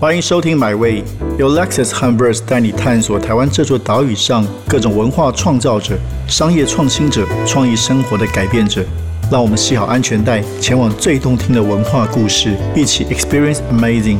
欢迎收听《My Way》，由 Lexus 和 Verse 带你探索台湾这座岛屿上各种文化创造者、商业创新者、创意生活的改变者。让我们系好安全带，前往最动听的文化故事，一起 Experience Amazing。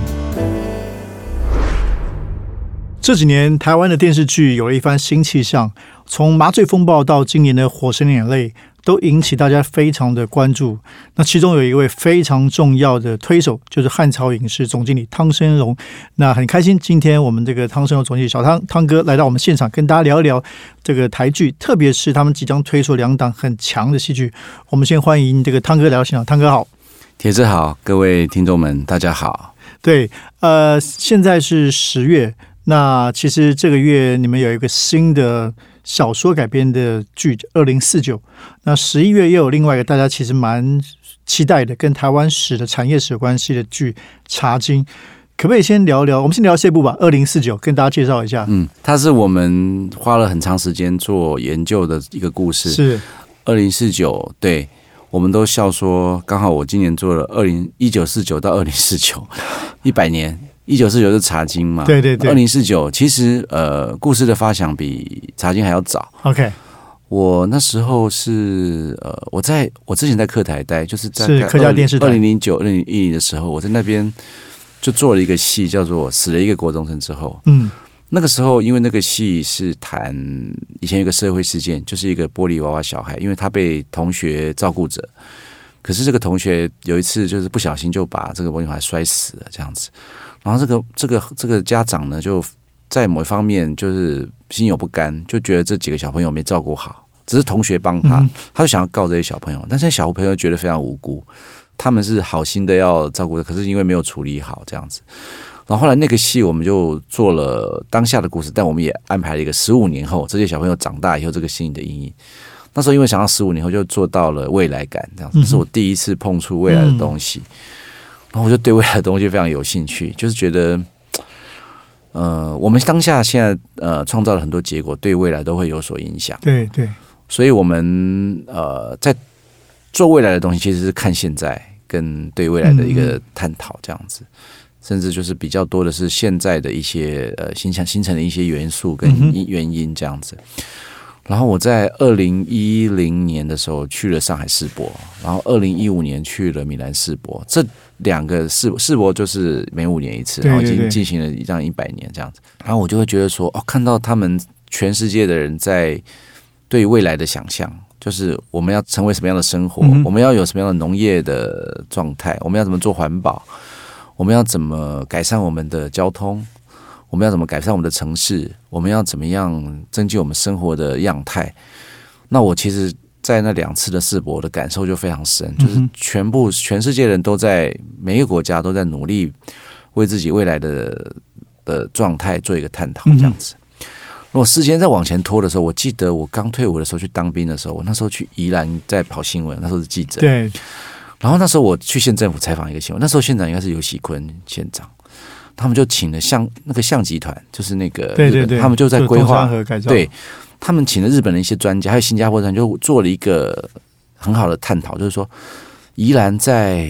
这几年，台湾的电视剧有了一番新气象，从《麻醉风暴》到今年的《火神眼泪》。都引起大家非常的关注。那其中有一位非常重要的推手，就是汉朝影视总经理汤生荣。那很开心，今天我们这个汤生荣总经理小汤汤哥来到我们现场，跟大家聊一聊这个台剧，特别是他们即将推出两档很强的戏剧。我们先欢迎这个汤哥来到现场。汤哥好，铁子好，各位听众们大家好。对，呃，现在是十月，那其实这个月你们有一个新的。小说改编的剧《二零四九》，那十一月又有另外一个大家其实蛮期待的，跟台湾史的产业史有关系的剧《茶经》，可不可以先聊聊？我们先聊这部吧，《二零四九》，跟大家介绍一下。嗯，它是我们花了很长时间做研究的一个故事。是《二零四九》，对，我们都笑说，刚好我今年做了二零一九四九到二零四九一百年。一九四九是茶经嘛？对对对。二零四九其实呃，故事的发想比茶经还要早。OK，我那时候是呃，我在我之前在客台待，就是在客家电视二零零九、二零一零的时候，我在那边就做了一个戏，叫做《死了一个国中生之后》。嗯，那个时候因为那个戏是谈以前有个社会事件，就是一个玻璃娃娃小孩，因为他被同学照顾着，可是这个同学有一次就是不小心就把这个玻璃娃娃摔死了，这样子。然后这个这个这个家长呢，就在某一方面就是心有不甘，就觉得这几个小朋友没照顾好，只是同学帮他，他就想要告这些小朋友，但是小朋友觉得非常无辜，他们是好心的要照顾的，可是因为没有处理好这样子。然后后来那个戏我们就做了当下的故事，但我们也安排了一个十五年后这些小朋友长大以后这个心理的阴影。那时候因为想到十五年后就做到了未来感，这样子是我第一次碰触未来的东西。然后我就对未来的东西非常有兴趣，就是觉得，呃，我们当下现在呃创造了很多结果，对未来都会有所影响。对对，所以我们呃在做未来的东西，其实是看现在跟对未来的一个探讨，这样子，甚至就是比较多的是现在的一些呃形成形成的一些元素跟原因这样子。然后我在二零一零年的时候去了上海世博，然后二零一五年去了米兰世博，这两个世世博就是每五年一次，然后已经进行了一样一百年这样子。然后我就会觉得说，哦，看到他们全世界的人在对未来的想象，就是我们要成为什么样的生活，我们要有什么样的农业的状态，我们要怎么做环保，我们要怎么改善我们的交通。我们要怎么改善我们的城市？我们要怎么样增进我们生活的样态？那我其实，在那两次的世博我的感受就非常深，就是全部全世界人都在每一个国家都在努力为自己未来的的状态做一个探讨，这样子。如果时间再往前拖的时候，我记得我刚退伍的时候去当兵的时候，我那时候去宜兰在跑新闻，那时候是记者。对。然后那时候我去县政府采访一个新闻，那时候县长应该是尤喜坤县长。他们就请了相那个相集团，就是那个对对对，他们就在规划对，他们请了日本的一些专家，还有新加坡人，就做了一个很好的探讨，就是说宜兰在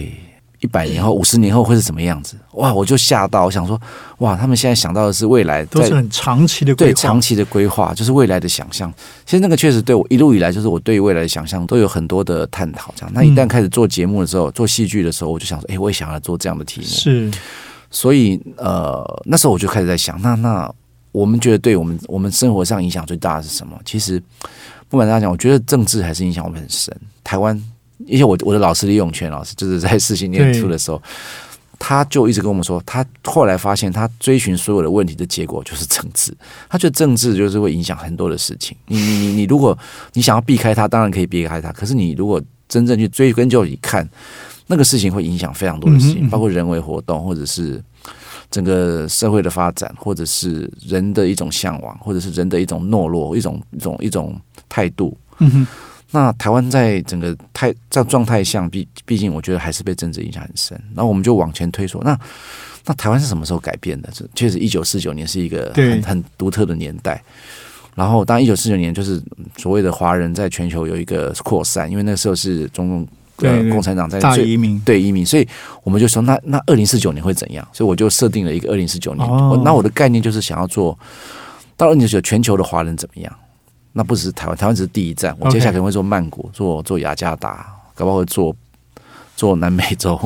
一百年后、五十年后会是什么样子？哇！我就吓到，我想说，哇！他们现在想到的是未来，都是很长期的对长期的规划，就是未来的想象。其实那个确实对我一路以来，就是我对未来的想象都有很多的探讨。这样，那一旦开始做节目的时候，做戏剧的时候，我就想说，哎，我也想要做这样的题目。是。所以，呃，那时候我就开始在想，那那我们觉得对我们我们生活上影响最大的是什么？其实，不瞒大家讲，我觉得政治还是影响我们很深。台湾，因为我我的老师李永泉老师，就是在四星念书的时候，他就一直跟我们说，他后来发现，他追寻所有的问题的结果就是政治。他觉得政治就是会影响很多的事情。你你你你，如果你想要避开它，当然可以避开它。可是你如果真正去追根究底看。那个事情会影响非常多的事情，包括人为活动，或者是整个社会的发展，或者是人的一种向往，或者是人的一种懦弱，一种一种一种态度。嗯哼，那台湾在整个态在状态下，毕毕竟我觉得还是被政治影响很深。然后我们就往前推说，那那台湾是什么时候改变的？这确实，一九四九年是一个很很独特的年代。然后，当一九四九年就是所谓的华人在全球有一个扩散，因为那时候是中共。对对共产党在移民，对移民，所以我们就说那那二零四九年会怎样？所以我就设定了一个二零四九年。哦我那我的概念就是想要做到二零四九全球的华人怎么样？那不只是台湾，台湾只是第一站，我接下来可能会做曼谷，做做雅加达，搞不好会做做南美洲。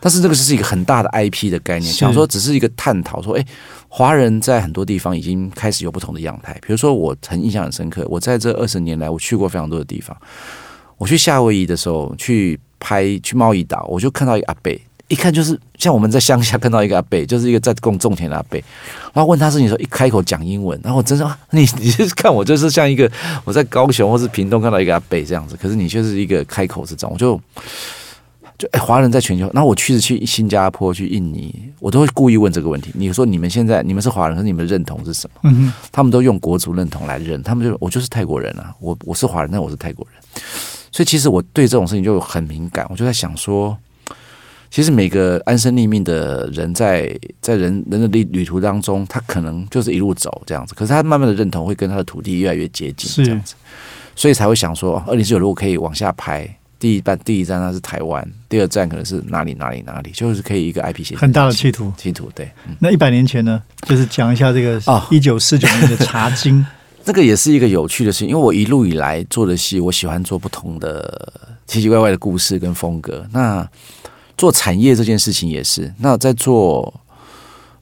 但是这个是一个很大的 IP 的概念，是想说只是一个探讨说，哎，华人在很多地方已经开始有不同的样态。比如说，我很印象很深刻，我在这二十年来，我去过非常多的地方。我去夏威夷的时候，去拍去贸易岛，我就看到一个阿贝，一看就是像我们在乡下看到一个阿贝，就是一个在种种田的阿贝。然后问他事情的时候，一开口讲英文，然后我真的啊你你就是看我就是像一个我在高雄或是屏东看到一个阿贝这样子，可是你却是一个开口是这种，我就就哎，华人在全球，那我去是去新加坡、去印尼，我都会故意问这个问题。你说你们现在你们是华人，可是你们的认同是什么？他们都用国族认同来认，他们就我就是泰国人啊，我我是华人，但我是泰国人，所以其实我对这种事情就很敏感，我就在想说，其实每个安身立命的人在在人人的旅旅途当中，他可能就是一路走这样子，可是他慢慢的认同会跟他的土地越来越接近，是这样子，所以才会想说，二零四九如果可以往下拍。第一站，第一站那是台湾，第二站可能是哪里哪里哪里，就是可以一个 IP 写很大的企图。企图，对，嗯那一百年前呢，就是讲一下这个啊一九四九年的茶经，这个也是一个有趣的事情，因为我一路以来做的戏，我喜欢做不同的奇奇怪怪的故事跟风格。那做产业这件事情也是，那在做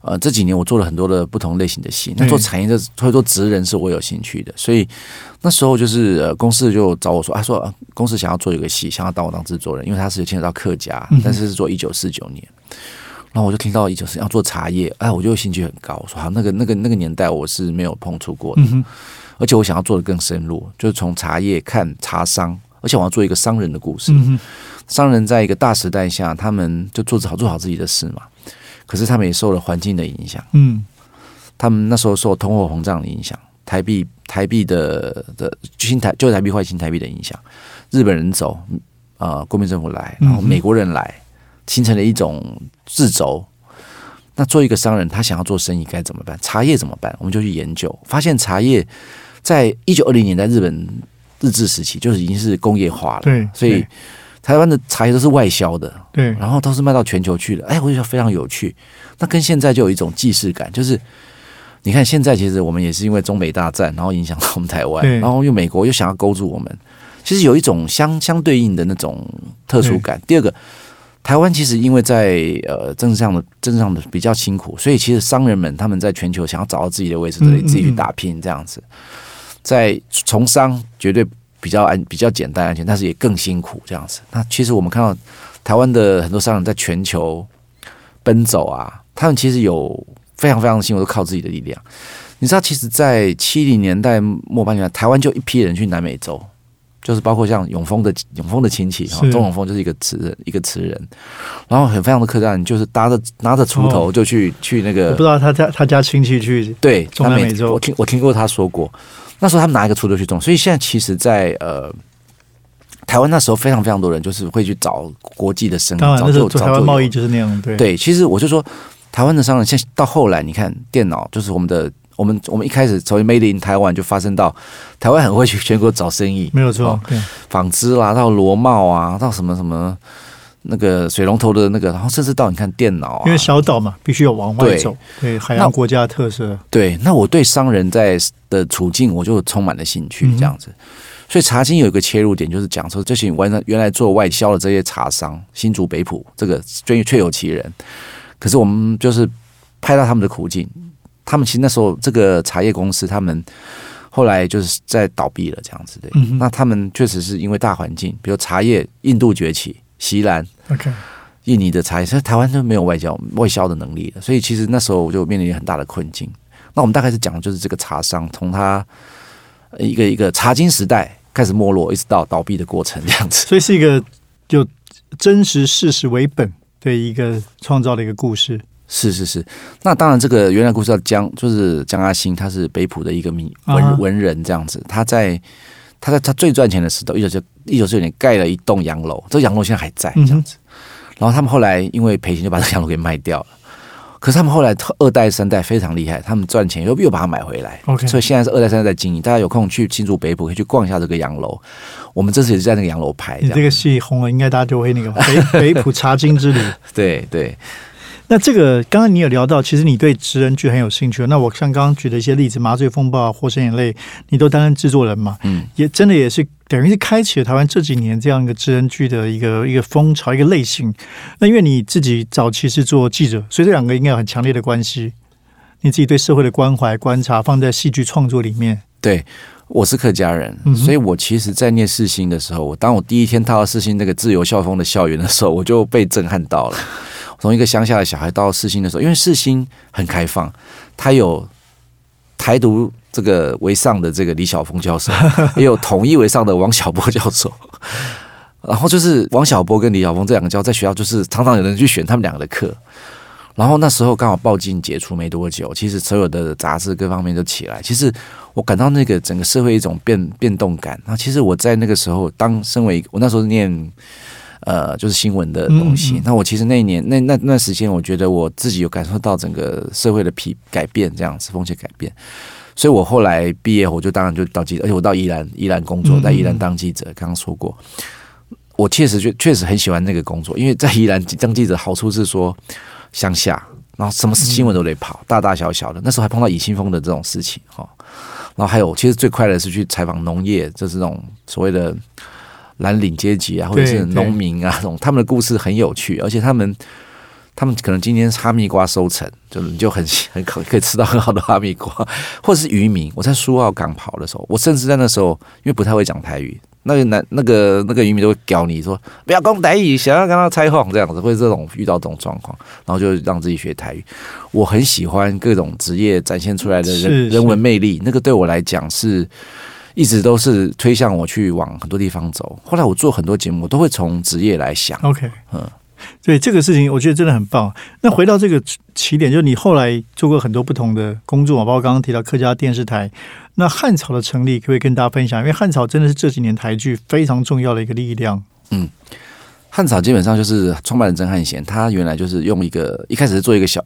呃这几年我做了很多的不同类型的戏。那做产业的会做职人是我有兴趣的，所以那时候就是呃公司就找我说，啊说、啊、公司想要做一个戏，想要当我当制作人，因为他是牵扯到客家但是是做一九四九年。然后我就听到一九四要做茶叶，哎，我就兴趣很高。我说好，那个那个那个年代我是没有碰触过的。嗯，而且我想要做的更深入，就是从茶叶看茶商，而且我要做一个商人的故事。嗯，商人在一个大时代下，他们就做好做好自己的事嘛。可是他们也受了环境的影响，嗯，他们那时候受通货膨胀的影响，台币台币的的新台旧台币换新台币的影响，日本人走，呃，国民政府来，然后美国人来，形成了一种自轴。那做一个商人，他想要做生意该怎么办？茶叶怎么办？我们就去研究，发现茶叶在一九二零年在日本日治时期就是已经是工业化了，对，所以台湾的茶叶都是外销的，对，然后都是卖到全球去的。哎，我就觉得非常有趣。那跟现在就有一种既视感，就是你看现在其实我们也是因为中美大战，然后影响到我们台湾，然后又美国又想要勾住我们，其实有一种相相对应的那种特殊感。第二个。台湾其实因为在呃政治上的政治上的比较辛苦，所以其实商人们他们在全球想要找到自己的位置，嗯得自己去打拼这样子。在从商绝对比较安比较简单安全，但是也更辛苦这样子。那其实我们看到台湾的很多商人在全球奔走啊，他们其实有非常非常辛苦，都靠自己的力量。你知道，其实，在七零年代末八年代，台湾就一批人去南美洲，就是包括像永丰的永丰的亲戚哈，是钟永丰就是一个词人，一个词人，然后很非常的客栈，就是搭着拿着锄头就去、去那个我个不知道他家他家亲戚去，对，中他每南美洲。我听我听过他说过，那时候他们拿一个锄头去种，所以现在其实在，呃台湾那时候非常非常多人就是会去找国际的生意，当然找那时候做台湾做贸易就是那样，对，对，其实我就说，台湾的商人现在到后来，你看电脑就是我们的，我们我们一开始从 Made in 台湾就发生到台湾很会去全国找生意，没有错哦，纺织啦，到螺帽啊，到什么什么那个水龙头的那个，然后甚至到你看电脑啊，因为小岛嘛，必须要往外对走，对。海那洋国家的特色，对，那我对商人在的处境，我就充满了兴趣，这样子。所以茶经有一个切入点，就是讲说这些原来原来做外销的这些茶商，新竹北浦这个确确有其人，可是我们就是拍到他们的苦境。他们其实那时候这个茶叶公司，他们后来就是在倒闭了，这样子的。嗯那他们确实是因为大环境，比如茶叶，印度崛起，锡兰，，OK，印尼的茶叶，所以台湾就没有外交外销的能力了，所以其实那时候我就面临很大的困境。那我们大概是讲的就是这个茶商从他呃一个一个茶经时代开始没落，一直到倒闭的过程这样子。所以是一个就真实事实为本的一个创造的一个故事，是是是，那当然这个原来故事叫江，就是江阿星，他是北浦的一个民啊文文人这样子，他在。他在他最赚钱的时候，一九九一九九年盖了一栋洋楼，这个洋楼现在还在这样子。然后他们后来因为赔钱，就把这个洋楼给卖掉了。可是他们后来二代三代非常厉害，他们赚钱又又把它买回来。OK 所以现在是二代三代在经营。大家有空去新竹北浦可以去逛一下这个洋楼。我们这次也是在那个洋楼拍，这样你这个戏红了，应该大家就会那个北 北浦茶经之旅。对对那这个刚刚你有聊到，其实你对职人剧很有兴趣。那我像刚刚举的一些例子，《麻醉风暴》《火神眼泪》，你都担任制作人嘛？嗯，也真的也是等于是开启了台湾这几年这样一个职人剧的一个一个风潮，一个类型。那因为你自己早期是做记者，所以这两个应该有很强烈的关系。你自己对社会的关怀、观察放在戏剧创作里面，对。我是客家人，嗯所以我其实，在念世新的时候，我当我第一天踏到世新那个自由校风的校园的时候，我就被震撼到了。从一个乡下的小孩到世新的时候，因为世新很开放，他有台独这个为上的这个李晓峰教授，也有统一为上的王小波教授。然后就是王小波跟李晓峰这两个教授在学校，就是常常有人去选他们两个的课。然后那时候刚好报禁解除没多久，其实所有的杂志各方面都起来。其实我感到那个整个社会一种变变动感。那其实我在那个时候，当身为我那时候念呃就是新闻的东西，那我其实那一年那那那段时间，我觉得我自己有感受到整个社会的皮改变，这样子风气改变。所以我后来毕业，我就当然就到记者，而且我到宜兰宜兰工作，嗯在宜兰当记者。刚刚说过，我确实确确实很喜欢那个工作，因为 在宜兰当记者好处是说乡下，然后什么新闻都得跑，大大小小的。那时候还碰到尹新峰的这种事情哈，然后还有其实最快乐的是去采访农业，就是这种所谓的蓝领阶级啊，或者是农民啊，这种他们的故事很有趣，而且他们。他们可能今天哈密瓜收成，就是你就很 很可可以吃到很好的哈密瓜，或者是渔民。我在苏澳港跑的时候，我甚至在那时候因为不太会讲台语，那个男那个那个渔民都会教你说不要讲台语，想要跟他采访这样子，会这种遇到这种状况，然后就让自己学台语。我很喜欢各种职业展现出来的人人文魅力，那个对我来讲是。一直都是推向我去往很多地方走。后来我做很多节目，我都会从职业来想。OK，嗯，对这个事情，我觉得真的很棒。那回到这个起点，就是你后来做过很多不同的工作嘛，包括刚刚提到客家电视台。那汉草的成立，可不可以跟大家分享？因为汉草真的是这几年台剧非常重要的一个力量。嗯汉草基本上就是创办人曾汉贤，他原来就是用一个一开始是做一个小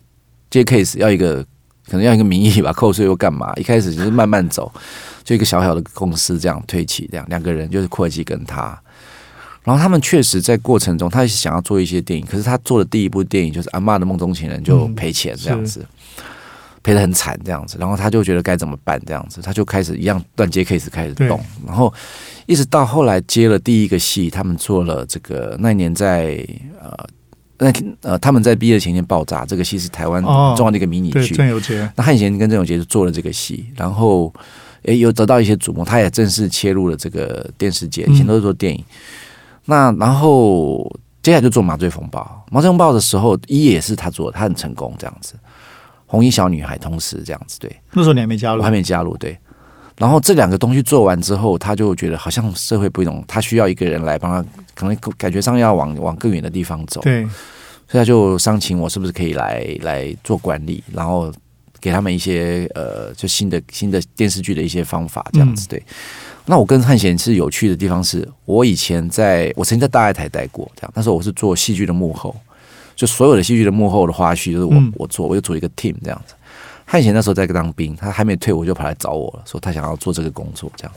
接 case，要一个可能要一个名义吧，扣税又干嘛？一开始就是慢慢走，就一个小小的公司这样推起，这样两个人就是阔基跟他。然后他们确实在过程中，他也想要做一些电影，可是他做的第一部电影就是《阿妈的梦中情人》就赔钱这样子，赔的很惨这样子。然后他就觉得该怎么办这样子，他就开始一样断接 case 开始动，然后一直到后来接了第一个戏，他们做了这个那一年在呃那呃他们在毕业前一天爆炸，这个戏是台湾哦重要的一个迷你，剧。郑有杰，那汉贤跟郑有杰就做了这个戏，然后诶有得到一些瞩目，他也正式切入了这个电视界，以前都是做电影。那然后接下来就做《麻醉风暴》，《麻醉风暴》的时候一也是他做的，他很成功这样子。红衣小女孩同时这样子，对那时候你还没加入我还，没加入，对。然后这两个东西做完之后，他就觉得好像社会不一样，他需要一个人来帮他，可能感觉上要往往更远的地方走。对，所以他就商请我是不是可以来来做管理，然后给他们一些呃，就新的新的电视剧的一些方法这样子。对，那我跟汉贤是有趣的地方是，我以前在我曾经在大爱台待过，这样，那时候我是做戏剧的幕后，就所有的戏剧的幕后的花絮就是我、嗯我做，我就组一个 team 这样子。汉贤那时候在当兵，他还没退伍就跑来找我了，说他想要做这个工作，这样。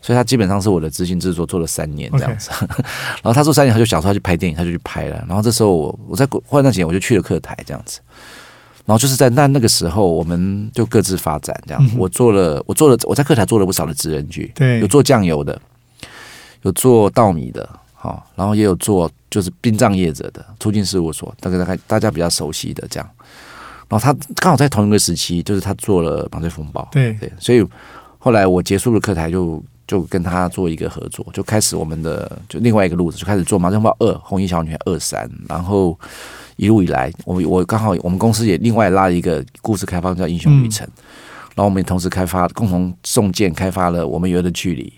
所以他基本上是我的执行制作，做了三年这样子。然后他做三年，他就想说他去拍电影，他就去拍了。然后这时候我我在换那几年，我就去了客台这样子。然后就是在那那个时候，我们就各自发展这样。嗯我做了，我做了，我在客台做了不少的职人剧，对有做酱油的，有做稻米的，好，然后也有做就是殡葬业者的出境事务所，大概大概大家比较熟悉的这样。然后他刚好在同一个时期，就是他做了《麻醉风暴》，对对，所以后来我结束了课台就，就跟他做一个合作，就开始我们的就另外一个路子，就开始做《麻将报二》《红衣小女孩二三》，然后一路以来，我我刚好我们公司也另外拉一个故事开发叫《英雄旅程》，然后我们也同时开发共同送件开发了《我们有的距离》，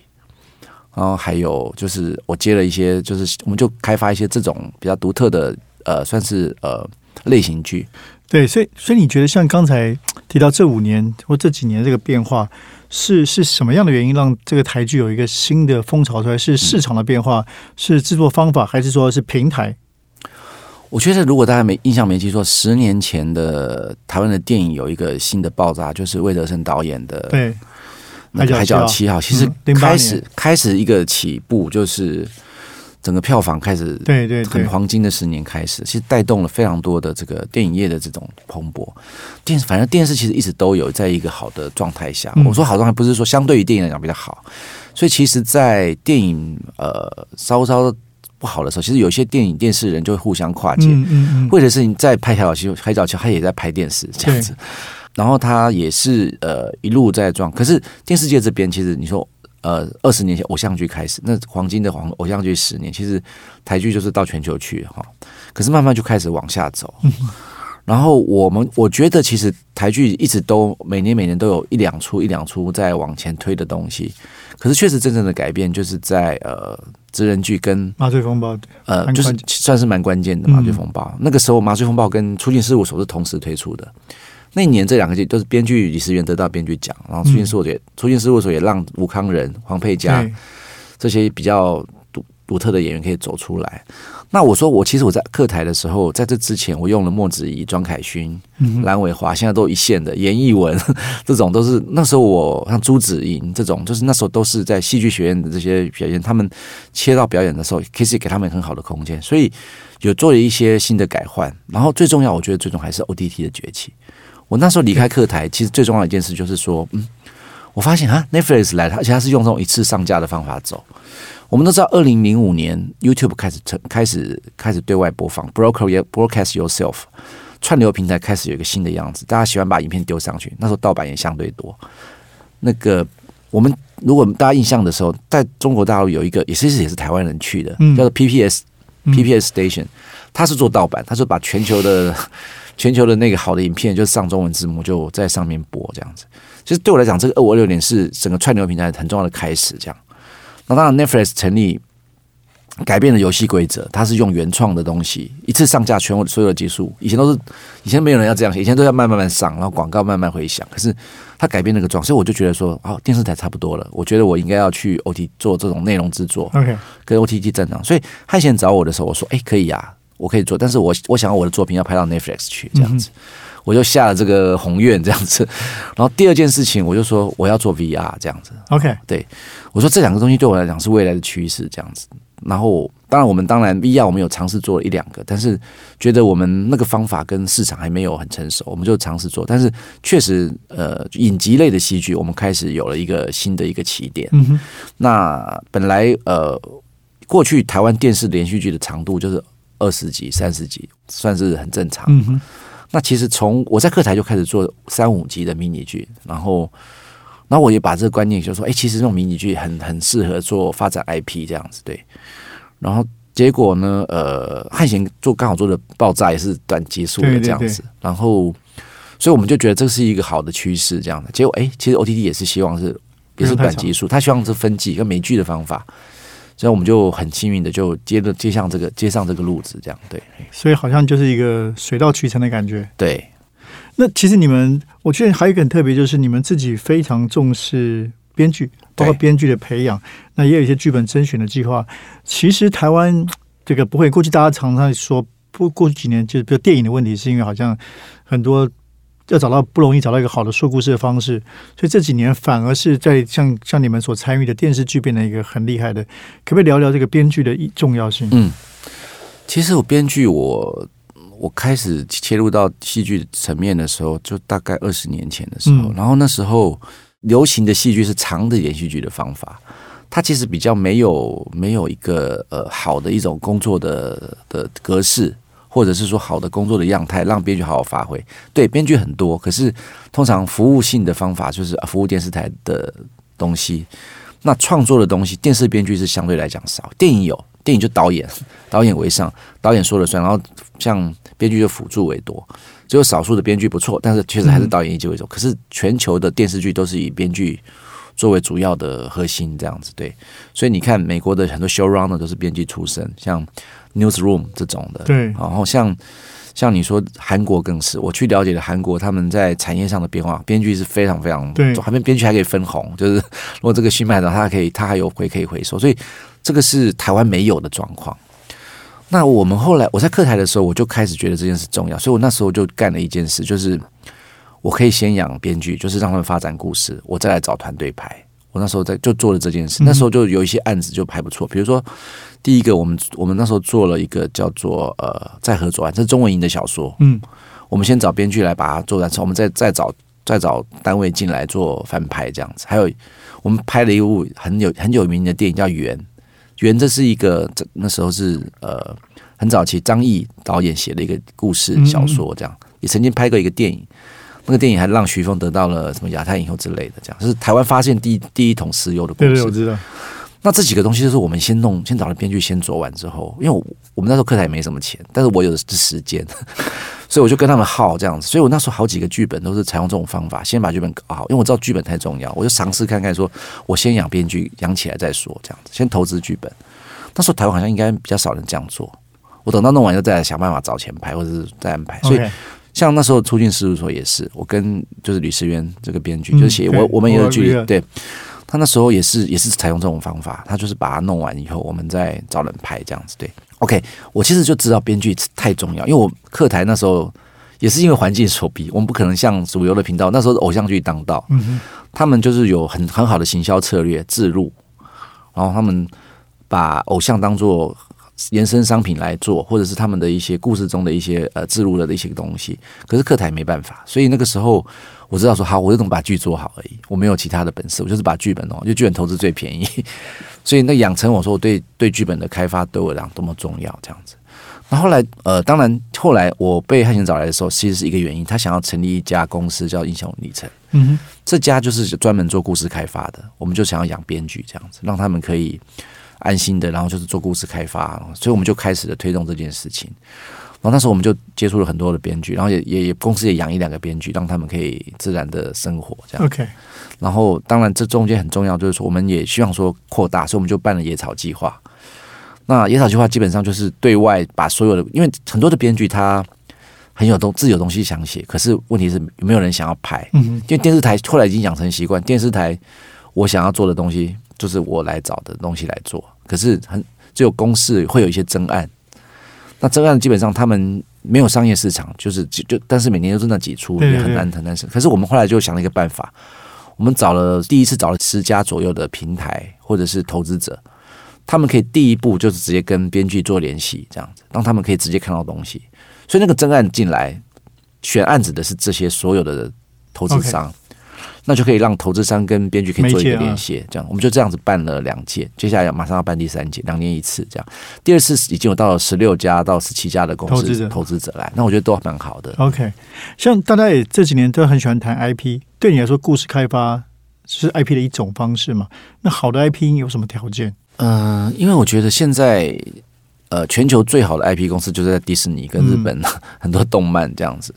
然后还有就是我接了一些，就是我们就开发一些这种比较独特的呃，算是呃类型剧。对，所以所以你觉得像刚才提到这五年或这几年这个变化，是是什么样的原因让这个台剧有一个新的风潮出来？是市场的变化，是制作方法，还是说是平台？我觉得如果大家没印象没记错，十年前的台湾的电影有一个新的爆炸，就是魏德森导演的对，那个《海角七号》，其实嗯08开始开始一个起步，就是整个票房开始对对对，很黄金的十年开始，其实带动了非常多的这个电影业的这种蓬勃。电视反正电视其实一直都有在一个好的状态下。嗯我说好状态不是说相对于电影来讲比较好，所以其实，在电影呃稍稍不好的时候，其实有些电影电视人就会互相跨界，嗯嗯嗯，或者是你在拍海角七海角七，他也在拍电视这样子。然后他也是呃一路在撞，可是电视界这边其实你说呃二十年前偶像剧开始，那黄金的黄偶像剧十年，其实台剧就是到全球去哈，可是慢慢就开始往下走。然后我们我觉得其实台剧一直都每年每年都有一两出一两出在往前推的东西，可是确实真正的改变就是在呃职人剧跟麻醉风暴，呃，就是算是蛮关键的嗯麻醉风暴。那个时候，麻醉风暴跟出境事务所是同时推出的。那一年这两个剧都是编剧李思源得到编剧奖，然后出境事务所也、出境事务所也让吴康仁、黄佩嘉，这些比较独独特的演员可以走出来。那我说，我其实我在客台的时候，在这之前，我用了莫子仪、庄凯勋、嗯蓝伟华，现在都一线的严艺文，这种都是那时候我像朱子莹这种，就是那时候都是在戏剧学院的这些表演，他们切到表演的时候，其实也给他们很好的空间，所以有做了一些新的改换。然后最重要，我觉得最终还是 OTT 的崛起。我那时候离开课台，其实最重要的一件事就是说，嗯，我发现啊，Netflix 来了，而且它是用这种一次上架的方法走。我们都知道，二零零五年 YouTube 开始成开始开始对外播放，broker 也 broadcast yourself，串流平台开始有一个新的样子，大家喜欢把影片丢上去。那时候盗版也相对多。那个我们如果大家印象的时候，在中国大陆有一个也是也是台湾人去的，嗯叫做 PPS 嗯 PPS Station，他是做盗版，他是把全球的全球的那个好的影片，就是上中文字幕就在上面播这样子。其实对我来讲，这个二五二六年是整个串流平台很重要的开始。这样，那当然 Netflix 成立改变了游戏规则，它是用原创的东西一次上架全国所有的集数。以前都是以前没有人要这样，以前都要慢慢慢上，然后广告慢慢回响。可是它改变那个状，所以我就觉得说，哦，电视台差不多了，我觉得我应该要去 OT 做这种内容制作。OK，跟 OTT 站长，所以汉贤找我的时候，我说：“哎、可以呀、我可以做，但是我我想要我的作品要拍到 Netflix 去，这样子，我就下了这个宏愿这样子。然后第二件事情，我就说我要做 VR 这样子。OK，对我说这两个东西对我来讲是未来的趋势，这样子。然后，当然我们当然 VR 我们有尝试做了一两个，但是觉得我们那个方法跟市场还没有很成熟，我们就尝试做。但是确实，呃，影集类的戏剧，我们开始有了一个新的一个起点。嗯哼，那本来呃，过去台湾电视连续剧的长度就是二十集、三十集，算是很正常。嗯哼，那其实从我在课台就开始做三五集的迷你剧，然后，然后我也把这个观念就说，哎、其实这种迷你剧很很适合做发展 IP 这样子，对。然后结果呢，呃，汉贤做刚好做的爆炸也是短结束对对的这样子，然后，所以我们就觉得这是一个好的趋势，这样的。结果，哎、其实 OTT 也是希望是也是短集数，他希望是分季跟美剧的方法。所以我们就很幸运的就接着接上这个接上这个路子，这样对所以好像就是一个水到渠成的感觉。对，那其实你们，我觉得还有一个很特别，就是你们自己非常重视编剧，包括编剧的培养，那也有一些剧本甄选的计划。其实台湾这个不会，过去大家常常说，不过去几年就是比如电影的问题，是因为好像很多要找到不容易找到一个好的说故事的方式，所以这几年反而是在像像你们所参与的电视剧变得一个很厉害的。可不可以聊聊这个编剧的意重要性？嗯，其实我编剧我我开始切入到戏剧层面的时候，就大概二十年前的时候，嗯然后那时候流行的戏剧是长的连续剧的方法，它其实比较没有没有一个呃好的一种工作的的格式。或者是说好的工作的样态，让编剧好好发挥。对，编剧很多，可是通常服务性的方法就是啊服务电视台的东西。那创作的东西，电视编剧是相对来讲少，电影有，电影就导演，导演为上，导演说了算，然后像编剧就辅助为多，只有少数的编剧不错，但是确实还是导演一级为主。可是全球的电视剧都是以编剧作为主要的核心，这样子对。所以你看，美国的很多 showrunner 都是编剧出身，像 Newsroom 这种的，对然后像像你说韩国更是，我去了解了韩国他们在产业上的变化，编剧是非常非常对还编编剧还可以分红，就是 如果这个新卖的，它可以他还有回可以回收，所以这个是台湾没有的状况。那我们后来我在课台的时候，我就开始觉得这件事重要，所以我那时候就干了一件事，就是我可以先养编剧，就是让他们发展故事，我再来找团队拍。我那时候在就做了这件事，那时候就有一些案子就拍不错，比如说第一个，我们我们那时候做了一个叫做呃在合作案，这是中文营的小说，嗯，我们先找编剧来把它做完，我们再再找再找单位进来做翻拍这样子。还有我们拍了一部很有很有名的电影叫《缘》，《缘》这是一个这那时候是呃很早期张译导演写的一个故事小说，这样也曾经拍过一个电影。那个电影还让徐峰得到了什么亚太影后之类的，这样就是台湾发现第一第一桶石油的故事。对对，我知道。那这几个东西就是我们先弄，先找了编剧先做完之后，因为我我们那时候课台也没什么钱，但是我有的是时间，所以我就跟他们耗这样子。所以我那时候好几个剧本都是采用这种方法，先把剧本搞好，因为我知道剧本太重要，我就尝试看看，说我先养编剧，养起来再说，这样子先投资剧本。那时候台湾好像应该比较少人这样做，我等到弄完就再来想办法找钱拍，或者是再安排。所以。像那时候出境事务所也是，我跟就是吕思渊这个编剧，就是写我我们也有剧，对他那时候也是也是采用这种方法，他就是把它弄完以后，我们再找人拍这样子。对，OK，我其实就知道编剧太重要，因为我课台那时候也是因为环境所逼，我们不可能像主流的频道那时候偶像剧当道，嗯他们就是有很很好的行销策略自入，然后他们把偶像当做。延伸商品来做，或者是他们的一些故事中的一些呃自录的一些东西，可是客台没办法，所以那个时候我知道说好，我就能把剧做好而已，我没有其他的本事，我就是把剧本哦，就剧本投资最便宜，所以那养成我说我对对剧本的开发对我来讲多么重要这样子。那后来呃，当然后来我被汉贤找来的时候，其实是一个原因，他想要成立一家公司叫英雄里程，嗯哼，这家就是专门做故事开发的，我们就想要养编剧这样子，让他们可以。安心的，然后就是做故事开发，所以我们就开始了推动这件事情。然后那时候我们就接触了很多的编剧，然后也也也公司也养一两个编剧，让他们可以自然的生活这样。OK。然后当然这中间很重要，就是说我们也希望说扩大，所以我们就办了野草计划。那野草计划基本上就是对外把所有的，因为很多的编剧他很有东自己有东西想写，可是问题是有没有人想要拍？嗯，因为电视台后来已经养成习惯，电视台我想要做的东西。就是我来找的东西来做，可是很只有公司会有一些真案，那真案基本上他们没有商业市场，就是就但是每年都是那几出，也很难很难可是我们后来就想了一个办法，我们找了第一次找了十家左右的平台或者是投资者，他们可以第一步就是直接跟编剧做联系，这样子让他们可以直接看到东西，所以那个真案进来选案子的是这些所有的投资商。那就可以让投资商跟编剧可以做一个连线，这样我们就这样子办了两届，接下来要马上要办第三届，两年一次这样。第二次已经有到了十六家到十七家的公司投资者来，那我觉得都蛮好的。OK，像大家也这几年都很喜欢谈 IP，对你来说，故事开发是 IP 的一种方式嘛？那好的 IP 有什么条件？嗯，因为我觉得现在呃，全球最好的 IP 公司就是在迪士尼跟日本 很多动漫这样子。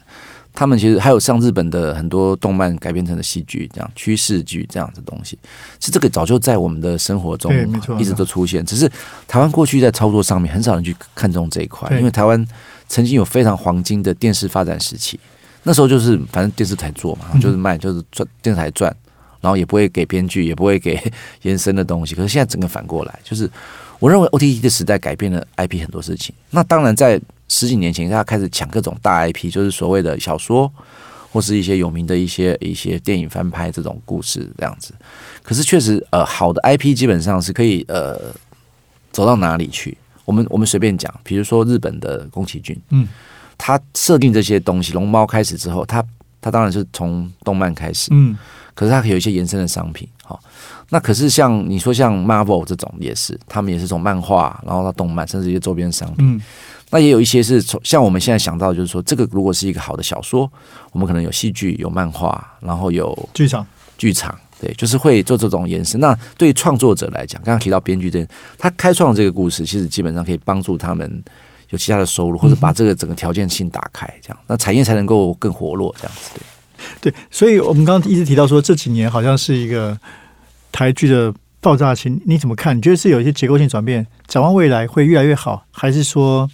他们其实还有像日本的很多动漫改编成的戏剧，这样趋势剧这样子东西，是这个早就在我们的生活中一直都出现。只是台湾过去在操作上面很少人去看重这一块，因为台湾曾经有非常黄金的电视发展时期，那时候就是反正电视台做嘛，就是卖就是赚电视台赚，然后也不会给编剧，也不会给延伸的东西。可是现在整个反过来，就是我认为 OTT 的时代改变了 IP 很多事情。那当然在。十几年前，大家开始抢各种大 IP，就是所谓的小说，或是一些有名的一些一些电影翻拍这种故事这样子。可是确实，呃，好的 IP 基本上是可以呃走到哪里去。我们我们随便讲，比如说日本的宫崎骏，嗯，他设定这些东西，龙猫开始之后，他他当然是从动漫开始，嗯，可是他有一些延伸的商品，好，那可是像你说像 Marvel 这种也是，他们也是从漫画，然后到动漫，甚至一些周边商品。那也有一些是从像我们现在想到，就是说，这个如果是一个好的小说，我们可能有戏剧、有漫画，然后有剧场，剧场，对，就是会做这种延伸。那对于创作者来讲，刚刚提到编剧这，他开创这个故事，其实基本上可以帮助他们有其他的收入，或者把这个整个条件性打开，这样，那产业才能够更活络，这样子。对，对，所以我们刚刚一直提到说，这几年好像是一个台剧的爆炸期，你怎么看？你觉得是有一些结构性转变，展望未来会越来越好，还是说？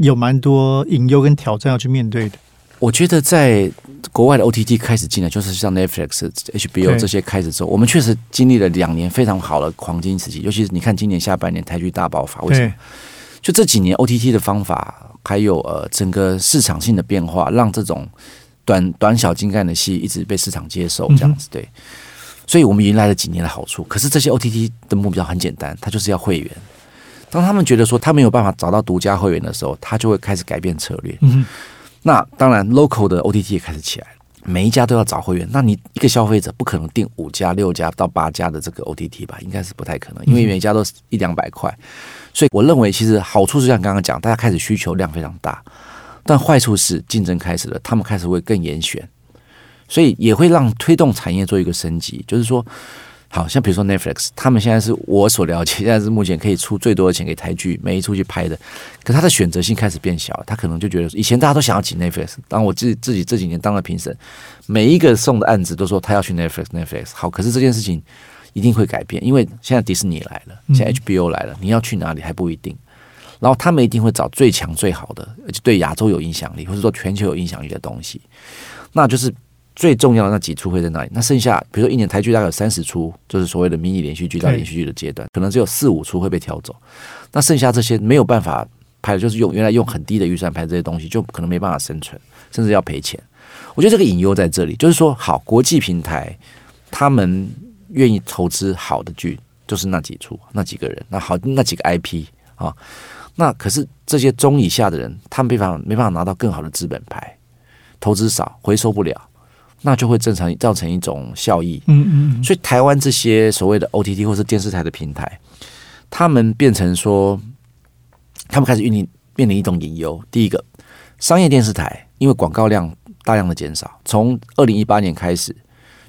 有蛮多隐忧跟挑战要去面对的。我觉得在国外的 OTT 开始进来，就是像 Netflix、HBO 这些开始之后，我们确实经历了两年非常好的黄金时期。尤其是你看今年下半年台剧大爆发，为什么？就这几年 OTT 的方法，还有呃整个市场性的变化，让这种短短小精干的戏一直被市场接受，这样子对。所以我们迎来了几年的好处。可是这些 OTT 的目标很简单，它就是要会员。当他们觉得说他没有办法找到独家会员的时候，他就会开始改变策略。嗯那当然，local 的 OTT 也开始起来了，每一家都要找会员。那你一个消费者不可能订五家、六家到八家的这个 OTT 吧？应该是不太可能，因为每一家都是一两百块。所以我认为，其实好处是像刚刚讲，大家开始需求量非常大，但坏处是竞争开始了，他们开始会更严选，所以也会让推动产业做一个升级，就是说。好像比如说 Netflix，他们现在是我所了解，现在是目前可以出最多的钱给台剧，每一出去拍的。可他的选择性开始变小，他可能就觉得以前大家都想要请 Netflix，当我自己自己这几年当了评审，每一个送的案子都说他要去 Netflix，Netflix。好，可是这件事情一定会改变，因为现在迪士尼来了，现在 HBO 来了，你要去哪里还不一定。然后他们一定会找最强最好的，而且对亚洲有影响力，或者说全球有影响力的东西，那就是。最重要的那几出会在哪里？那剩下，比如说一年台剧大概有三十出，就是所谓的迷你连续剧到连续剧的阶段，可能只有四五出会被挑走。那剩下这些没有办法拍的，就是用原来用很低的预算拍这些东西，就可能没办法生存，甚至要赔钱。我觉得这个隐忧在这里，就是说，好，国际平台他们愿意投资好的剧，就是那几出那几个人，那好那几个 IP 啊，那可是这些中以下的人，他们没办法没办法拿到更好的资本牌，投资少，回收不了。那就会正常造成一种效益，嗯嗯，所以台湾这些所谓的 OTT 或是电视台的平台，他们变成说，他们开始面临面临一种隐忧。第一个，商业电视台因为广告量大量的减少，从二零一八年开始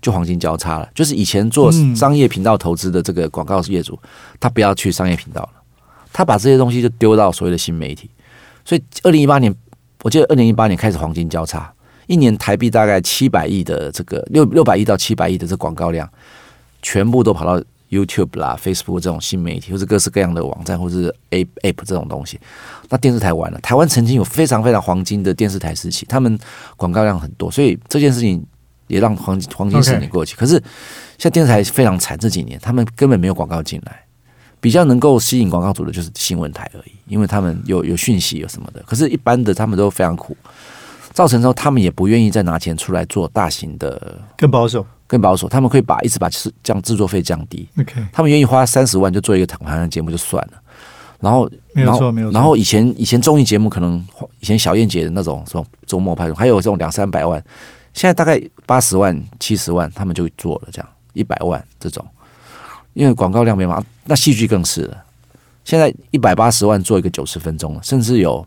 就黄金交叉了，就是以前做商业频道投资的这个广告业主，他不要去商业频道了，他把这些东西就丢到所谓的新媒体。所以二零一八年，我记得二零一八年开始黄金交叉。一年台币大概七百亿的这个六六百亿到七百亿的这广告量，全部都跑到 YouTube 啦、Facebook 这种新媒体，或者各式各样的网站，或者是 App App 这种东西。那电视台完了，台湾曾经有非常非常黄金的电视台时期，他们广告量很多，所以这件事情也让黄金黄金十年过去。可是现在电视台非常惨，这几年他们根本没有广告进来，比较能够吸引广告主的就是新闻台而已，因为他们有有讯息有什么的。可是，一般的他们都非常苦。造成之后，他们也不愿意再拿钱出来做大型的，更保守，更保守。他们可以把一直把降制作费降低。OK，他们愿意花三十万就做一个谈谈的节目就算了。然后，没有错，没有错。然后以前以前综艺节目可能以前小燕姐的那种什么周末拍，还有这种两三百万，现在大概八十万、七十万，他们就做了这样一百万这种，因为广告量没嘛。那戏剧更是了，现在一百八十万做一个九十分钟了，甚至有。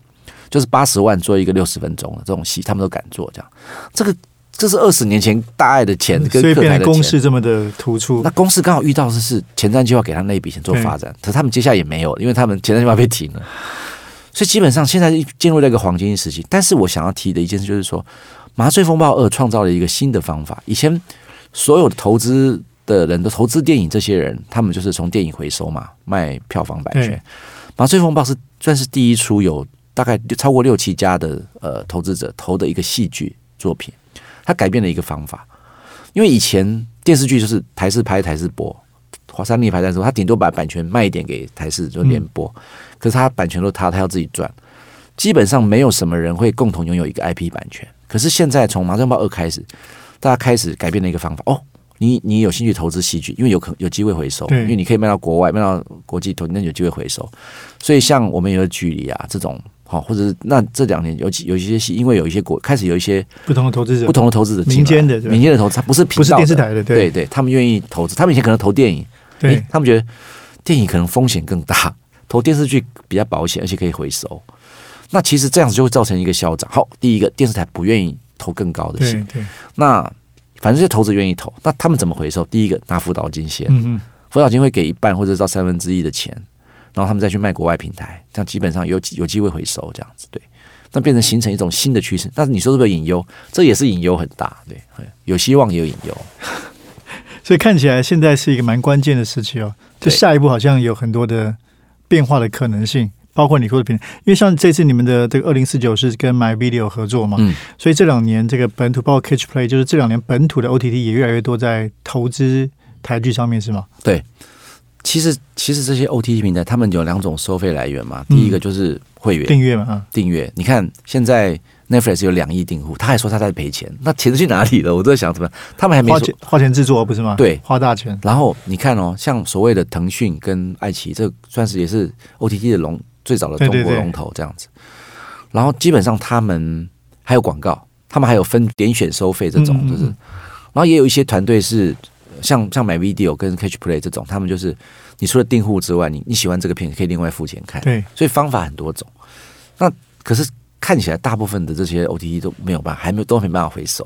就是八十万做一个六十分钟的这种戏，他们都敢做这样。这个这是二十年前大爱的钱，所以变得公式这么的突出。那公司刚好遇到的是前瞻计划给他那一笔钱做发展，可是他们接下来也没有，因为他们前瞻计划被停了。所以基本上现在进入了一个黄金时期。但是我想要提的一件事就是说，《麻醉风暴二》创造了一个新的方法。以前所有的投资的人都投资电影，这些人他们就是从电影回收嘛，卖票房版权。《麻醉风暴》是算是第一出有。大概超过六七家的呃投资者投的一个戏剧作品，他改变了一个方法，因为以前电视剧就是台视拍台视播，华山立拍的时候，他顶多把版权卖一点给台视就连播，可是他版权都他他要自己赚，基本上没有什么人会共同拥有一个 IP 版权。可是现在从《麻将报二》开始，大家开始改变了一个方法哦，你你有兴趣投资戏剧，因为有可有机会回收，因为你可以卖到国外，卖到国际投，那有机会回收。所以像我们有距离啊这种。好，或者是那这两年有几有一些戏，因为有一些国开始有一些不同的投资者，不同的投资者，民间的民间的投资，他不是不是电视台的，对。对，他们愿意投资，他们以前可能投电影，对。他们觉得电影可能风险更大，投电视剧比较保险，而且可以回收。那其实这样子就会造成一个消长。好，第一个电视台不愿意投更高的戏，对，那反正这些投资愿意投，那他们怎么回收？第一个拿辅导金先，嗯嗯，辅导金会给一半或者到三分之一的钱，然后他们再去卖国外平台，这样基本上有有机会回收，这样子对。那变成形成一种新的趋势，但是你说是不是隐忧？这也是隐忧很大，对，有希望也有隐忧。所以看起来现在是一个蛮关键的时期哦。就下一步好像有很多的变化的可能性，包括你说的平，因为像这次你们的这个二零四九是跟 My Video 合作嘛，嗯，所以这两年这个本土包括 Catch Play，就是这两年本土的 OTT 也越来越多在投资台剧上面，是吗？对，其实其实这些 OTT 平台，他们有两种收费来源嘛。第一个就是会员订阅嘛，啊，订阅。你看现在 Netflix 有两亿订户，他还说他在赔钱，那钱去哪里了？我都在想怎么，他们还没花钱花钱制作不是吗？对花大钱。然后你看哦，像所谓的腾讯跟爱奇艺，这算是也是 OTT 的龙最早的中国龙头这样子。然后基本上他们还有广告，他们还有分点选收费这种，就是，嗯嗯嗯然后也有一些团队是像像买 Video 跟 Catch Play 这种，他们就是你除了订户之外，你你喜欢这个片可以另外付钱看，对，所以方法很多种。那可是看起来大部分的这些 OTT 都没有办法，还没有都没办法回收，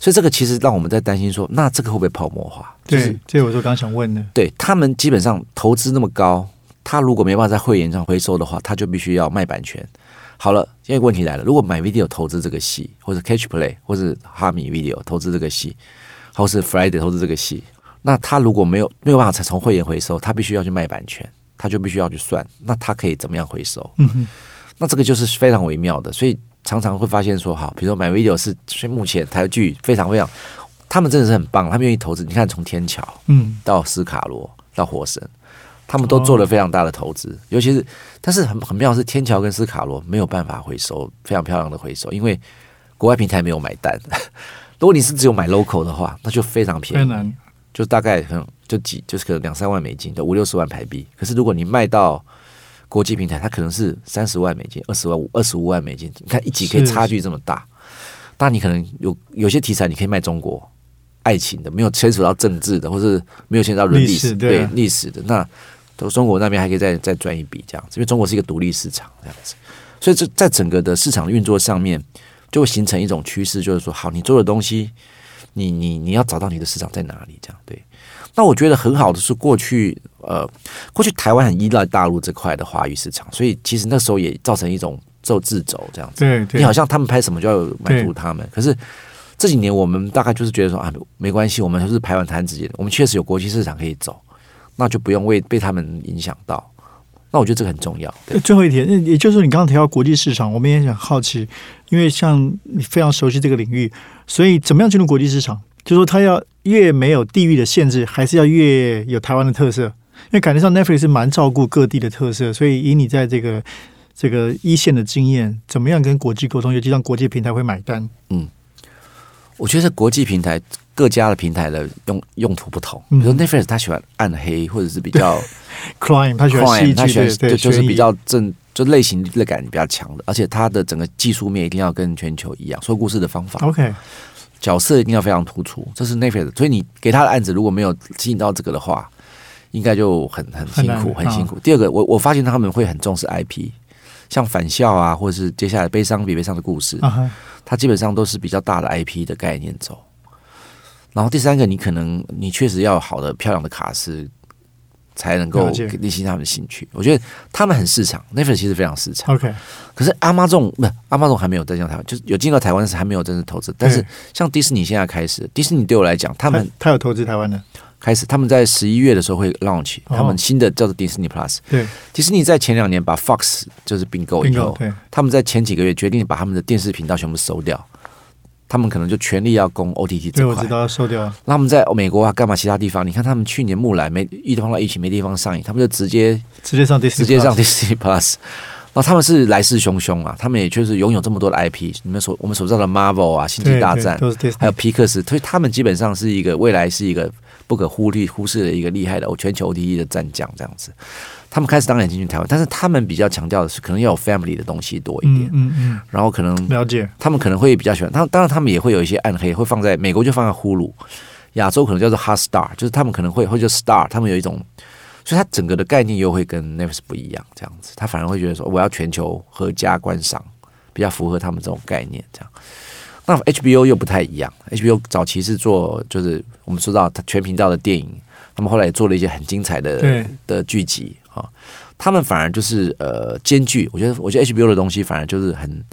所以这个其实让我们在担心说，那这个会不会泡沫化？就是对，这我就刚想问的。对他们基本上投资那么高，他如果没办法在会员上回收的话，他就必须要卖版权。好了，现在问题来了，如果买 video 投资这个戏，或者 Catch Play，或者哈米 video 投资这个戏，或是 Friday 投资这个戏，那他如果没有没有办法才从会员回收，他必须要去卖版权，他就必须要去算，那他可以怎么样回收？嗯哼，那这个就是非常微妙的，所以常常会发现说，好，比如说买 video 是，所以目前台剧非常非常，他们真的是很棒，他们愿意投资。你看，从天桥嗯，到斯卡罗到火神，他们都做了非常大的投资，尤其是，但是很很妙的是，天桥跟斯卡罗没有办法回收非常漂亮的回收，因为国外平台没有买单。如果你是只有买 local 的话，那就非常便宜。就大概可能就几就是可能两三万美金，就五六十万台币。可是如果你卖到国际平台，它可能是三十万美金、二十万、二十五万美金。你看一集可以差距这么大，那你可能有有些题材你可以卖中国爱情的，没有牵扯到政治的，或是没有牵扯到伦历史史对啊历史的，那都中国那边还可以再再赚一笔这样子，因为中国是一个独立市场这样子，所以这在整个的市场运作上面就会形成一种趋势，就是说，好，你做的东西，你你你要找到你的市场在哪里，这样对。那我觉得很好的是过去呃，过去台湾很依赖大陆这块的华语市场，所以其实那时候也造成一种走自走这样子。对对，你好像他们拍什么就要满足他们，可是这几年我们大概就是觉得说啊，没关系，我们就是排完摊之间，我们确实有国际市场可以走，那就不用为被他们影响到。那我觉得这个很重要。最后一点，也就是你刚刚提到国际市场，我们也很好奇，因为像你非常熟悉这个领域，所以怎么样进入国际市场？就说它要越没有地域的限制，还是要越有台湾的特色？因为感觉上 Netflix 是蛮照顾各地的特色，所以以你在这个这个一线的经验，怎么样跟国际沟通，尤其让国际平台会买单？我觉得国际平台各家的平台的用用途不同，比嗯如说 Netflix 他喜欢暗黑或者是比较 Crime，他喜欢戏 crime，他剧，喜欢就就是比较正就类型的感比较强的，而且它的整个技术面一定要跟全球一样，说故事的方法。OK，角色一定要非常突出，这是 Netflix。所以你给他的案子如果没有吸引到这个的话，应该就很很辛苦，很辛苦。第二个，我我发现他们会很重视 IP，像返校啊，或者是接下来悲伤比悲伤的故事，啊，它基本上都是比较大的 IP 的概念走。然后第三个，你可能你确实要有好的漂亮的卡司，才能够了解引起他们的兴趣。我觉得他们很市场，Netflix 其实非常市场。OK，可是阿妈这种不，阿妈这种还没有在进台湾，就是有进到台湾，但是还没有真正投资。但是像迪士尼现在开始，迪士尼对我来讲，他们他他有投资台湾的，开始，他们在十一月的时候会 launch 哦他们新的叫做迪士尼 Plus。对迪士尼在前两年把 Fox 就是并购以后，他们在前几个月决定把他们的电视频道全部收掉，他们可能就全力要攻 OTT 对，这块我知。道要收掉，那他们在美国啊，干嘛其他地方？你看他们去年木兰没一碰到疫情没地方上映，他们就直接直接上 Disney，直接上 Disney Plus。那他们是来势汹汹啊，他们也确实拥有这么多的 IP，你们所我们所知道的 Marvel 啊、星际大战，Disney，还有皮克斯，所以他们基本上是一个未来是一个不可忽略忽视的一个厉害的全球第一的战将这样子。他们开始当然进军台湾，但是他们比较强调的是可能要有 family 的东西多一点，嗯嗯然后可能嗯，了解，他们可能会比较喜欢，他当然他们也会有一些暗黑，会放在美国就放在呼噜，亚洲可能叫做 Hot Star，就是他们可能会或者 Star，他们有一种，所以它整个的概念又会跟 Netflix 不一样，这样子，他反而会觉得说我要全球合家观赏，比较符合他们这种概念，这样。那 HBO 又不太一样，HBO 早期是做就是我们说到它全频道的电影，他们后来也做了一些很精彩的的剧集啊，他们反而就是呃兼具，我觉得我觉得 HBO 的东西反而就是很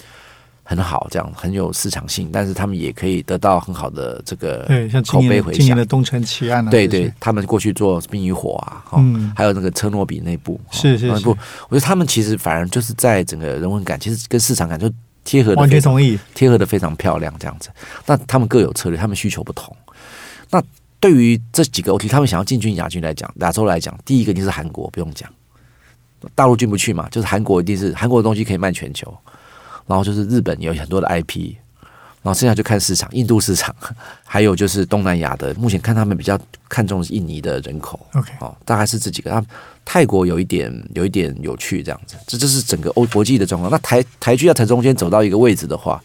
很好，这样很有市场性，但是他们也可以得到很好的这个对，像口碑回响。的今年的。东城奇案啊，对对，，他们过去做《冰与火》啊，哈、嗯。还有那个车诺比那部，哈是是是那部，我觉得他们其实反而就是在整个人文感，其实跟市场感就贴合的完全同意，贴合的非常漂亮，这样子。那他们各有策略，他们需求不同。那对于这几个 OT，他们想要进军亚军来讲，亚洲来讲，第一个一定是韩国，不用讲，大陆进不去嘛，就是韩国一定是韩国的东西可以卖全球，然后就是日本有很多的 IP，然后剩下就看市场，印度市场，还有就是东南亚的，目前看他们比较看重印尼的人口 OK，哦，大概是这几个。他泰国有一点有一点有趣，这样子，这就是整个欧国际的状况。那台台剧要从中间走到一个位置的话，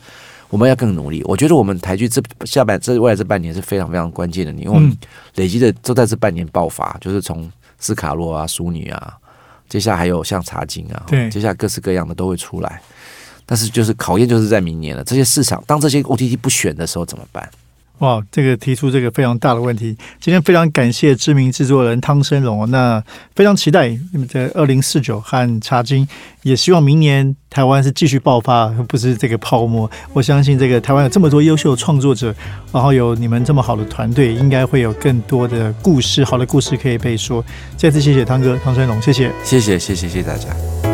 我们要更努力。我觉得我们台剧这下半这未来这半年是非常非常关键的，因为我们嗯累积的都在这半年爆发，就是从斯卡洛啊、淑女啊，接下来还有像茶经啊，对接下来各式各样的都会出来。但是就是考验就是在明年了，这些市场当这些 OTT 不选的时候怎么办？哇，这个提出这个非常大的问题。今天非常感谢知名制作人汤生龙哦，那非常期待你们的二零四九和茶经，也希望明年台湾是继续爆发，而不是这个泡沫。我相信这个台湾有这么多优秀的创作者，然后有你们这么好的团队，应该会有更多的故事，好的故事可以被说。再次谢谢汤哥汤生龙，谢谢。谢谢谢谢谢谢大家。